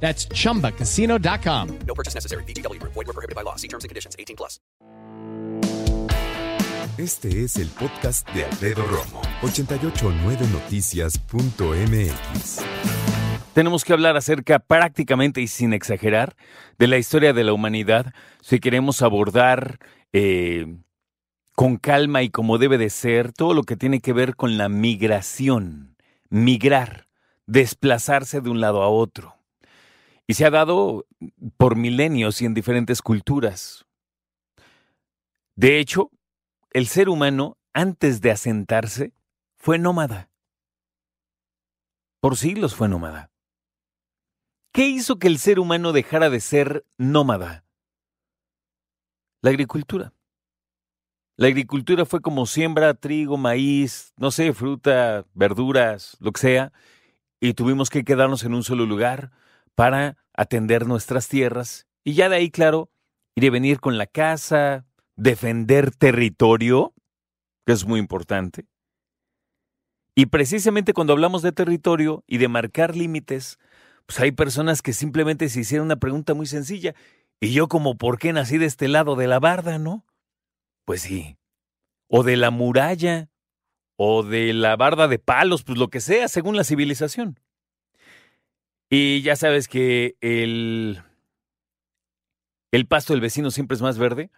That's chumbacasino.com. No purchase necessary. BGW. Void were prohibited by law. See terms and conditions. 18 plus. Este es el podcast de Alfredo Romo. 889noticias.mx. Tenemos que hablar acerca prácticamente y sin exagerar de la historia de la humanidad si queremos abordar eh, con calma y como debe de ser todo lo que tiene que ver con la migración, migrar, desplazarse de un lado a otro. Y se ha dado por milenios y en diferentes culturas. De hecho, el ser humano, antes de asentarse, fue nómada. Por siglos fue nómada. ¿Qué hizo que el ser humano dejara de ser nómada? La agricultura. La agricultura fue como siembra trigo, maíz, no sé, fruta, verduras, lo que sea, y tuvimos que quedarnos en un solo lugar para atender nuestras tierras y ya de ahí, claro, ir y venir con la casa, defender territorio, que es muy importante. Y precisamente cuando hablamos de territorio y de marcar límites, pues hay personas que simplemente se hicieron una pregunta muy sencilla. ¿Y yo como por qué nací de este lado de la barda, no? Pues sí. O de la muralla, o de la barda de palos, pues lo que sea, según la civilización. Y ya sabes que el, el pasto del vecino siempre es más verde.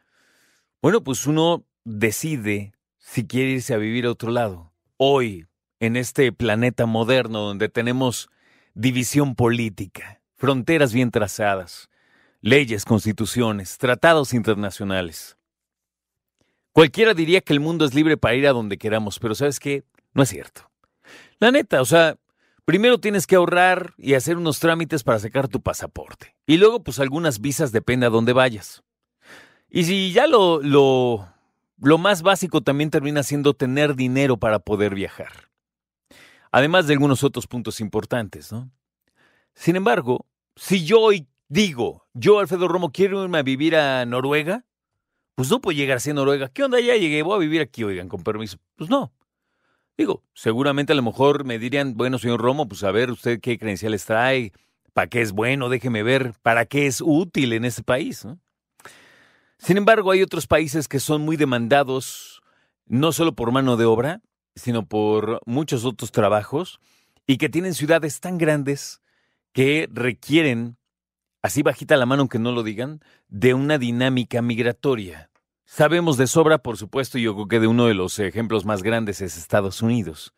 Bueno, pues uno decide si quiere irse a vivir a otro lado. Hoy, en este planeta moderno donde tenemos división política, fronteras bien trazadas, leyes, constituciones, tratados internacionales. Cualquiera diría que el mundo es libre para ir a donde queramos, pero ¿sabes qué? No es cierto. La neta, o sea, Primero tienes que ahorrar y hacer unos trámites para sacar tu pasaporte. Y luego, pues algunas visas depende a dónde vayas. Y si ya lo, lo, lo más básico también termina siendo tener dinero para poder viajar. Además de algunos otros puntos importantes, ¿no? Sin embargo, si yo hoy digo, yo Alfredo Romo quiero irme a vivir a Noruega, pues no puedo llegar así a Noruega. ¿Qué onda? Ya llegué, voy a vivir aquí, oigan, con permiso. Pues no. Digo, seguramente a lo mejor me dirían, bueno, señor Romo, pues a ver usted qué credenciales trae, para qué es bueno, déjeme ver, para qué es útil en este país. Sin embargo, hay otros países que son muy demandados, no solo por mano de obra, sino por muchos otros trabajos, y que tienen ciudades tan grandes que requieren, así bajita la mano aunque no lo digan, de una dinámica migratoria. Sabemos de sobra, por supuesto, y yo creo que de uno de los ejemplos más grandes es Estados Unidos.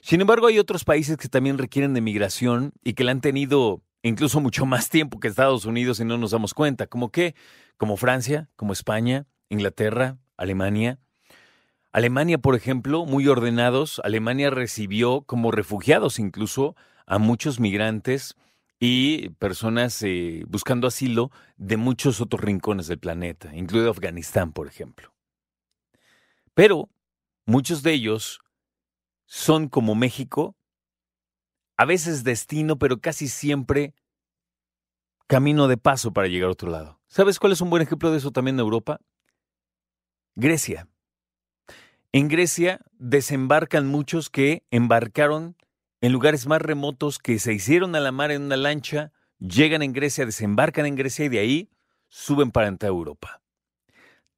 Sin embargo, hay otros países que también requieren de migración y que la han tenido incluso mucho más tiempo que Estados Unidos y no nos damos cuenta. ¿Como qué? Como Francia, como España, Inglaterra, Alemania. Alemania, por ejemplo, muy ordenados, Alemania recibió como refugiados incluso a muchos migrantes y personas eh, buscando asilo de muchos otros rincones del planeta, incluido Afganistán, por ejemplo. Pero muchos de ellos son como México, a veces destino, pero casi siempre camino de paso para llegar a otro lado. ¿Sabes cuál es un buen ejemplo de eso también en Europa? Grecia. En Grecia desembarcan muchos que embarcaron en lugares más remotos que se hicieron a la mar en una lancha, llegan en Grecia, desembarcan en Grecia y de ahí suben para entrar a Europa.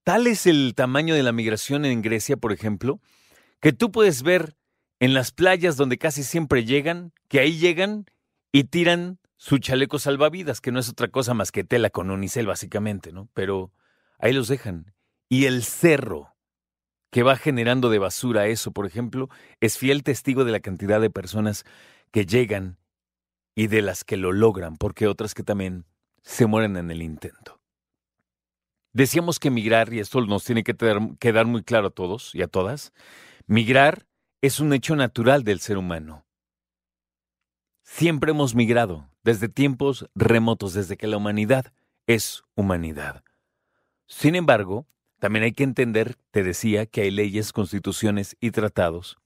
Tal es el tamaño de la migración en Grecia, por ejemplo, que tú puedes ver en las playas donde casi siempre llegan, que ahí llegan y tiran su chaleco salvavidas, que no es otra cosa más que tela con unicel básicamente, ¿no? Pero ahí los dejan. Y el cerro, que va generando de basura eso, por ejemplo, es fiel testigo de la cantidad de personas que llegan y de las que lo logran, porque otras que también se mueren en el intento. Decíamos que migrar, y esto nos tiene que quedar muy claro a todos y a todas, migrar es un hecho natural del ser humano. Siempre hemos migrado, desde tiempos remotos, desde que la humanidad es humanidad. Sin embargo, también hay que entender, te decía, que hay leyes, constituciones y tratados,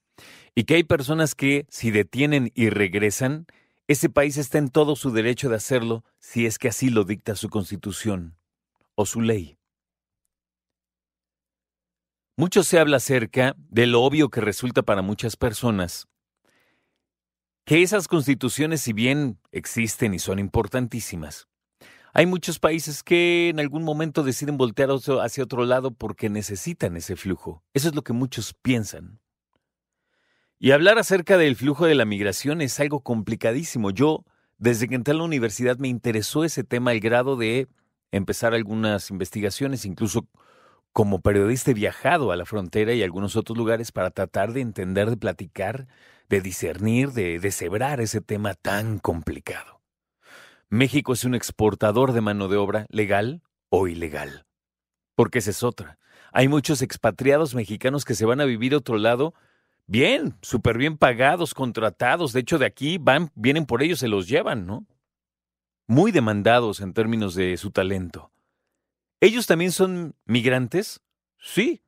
y que hay personas que, si detienen y regresan, ese país está en todo su derecho de hacerlo si es que así lo dicta su constitución o su ley. Mucho se habla acerca de lo obvio que resulta para muchas personas que esas constituciones, si bien existen y son importantísimas, hay muchos países que en algún momento deciden voltear hacia otro lado porque necesitan ese flujo. Eso es lo que muchos piensan. Y hablar acerca del flujo de la migración es algo complicadísimo. Yo, desde que entré a la universidad, me interesó ese tema al grado de empezar algunas investigaciones, incluso como periodista he viajado a la frontera y a algunos otros lugares para tratar de entender, de platicar, de discernir, de deshebrar ese tema tan complicado. México es un exportador de mano de obra legal o ilegal. Porque esa es otra. Hay muchos expatriados mexicanos que se van a vivir a otro lado bien, súper bien pagados, contratados. De hecho, de aquí van, vienen por ellos, se los llevan, ¿no? Muy demandados en términos de su talento. ¿Ellos también son migrantes? Sí.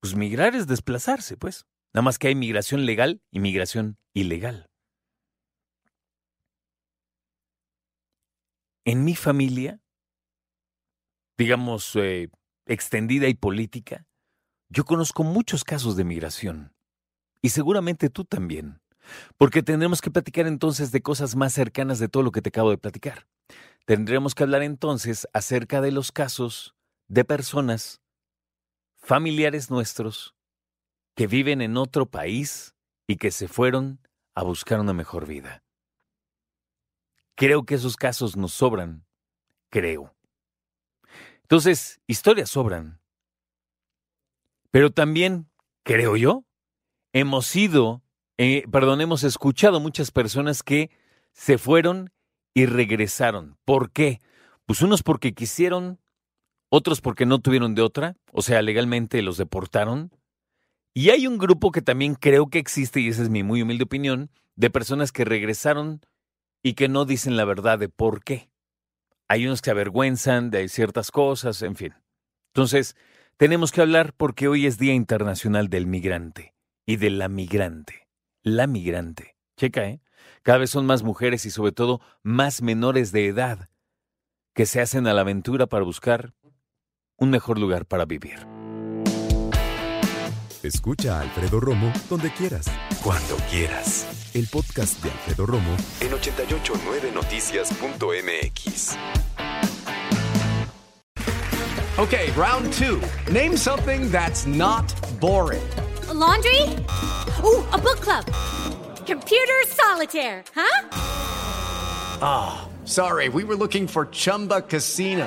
Pues migrar es desplazarse, pues. Nada más que hay migración legal y migración ilegal. En mi familia, digamos, eh, extendida y política, yo conozco muchos casos de migración. Y seguramente tú también. Porque tendremos que platicar entonces de cosas más cercanas de todo lo que te acabo de platicar. Tendremos que hablar entonces acerca de los casos de personas, familiares nuestros, que viven en otro país y que se fueron a buscar una mejor vida. Creo que esos casos nos sobran, creo. Entonces, historias sobran. Pero también, creo yo, hemos sido, eh, perdón, hemos escuchado muchas personas que se fueron y regresaron. ¿Por qué? Pues unos porque quisieron, otros porque no tuvieron de otra, o sea, legalmente los deportaron. Y hay un grupo que también creo que existe, y esa es mi muy humilde opinión, de personas que regresaron y que no dicen la verdad de por qué. Hay unos que avergüenzan de ciertas cosas, en fin. Entonces, tenemos que hablar porque hoy es Día Internacional del Migrante y de la migrante. La migrante. Checa, ¿eh? Cada vez son más mujeres y sobre todo más menores de edad que se hacen a la aventura para buscar un mejor lugar para vivir. Escucha a Alfredo Romo donde quieras. Cuando quieras. El podcast de Alfredo Romo en 889noticias.mx. Okay, round two. Name something that's not boring. A laundry? Ooh, a book club. Computer solitaire, huh? Ah, oh, sorry, we were looking for Chumba Casino.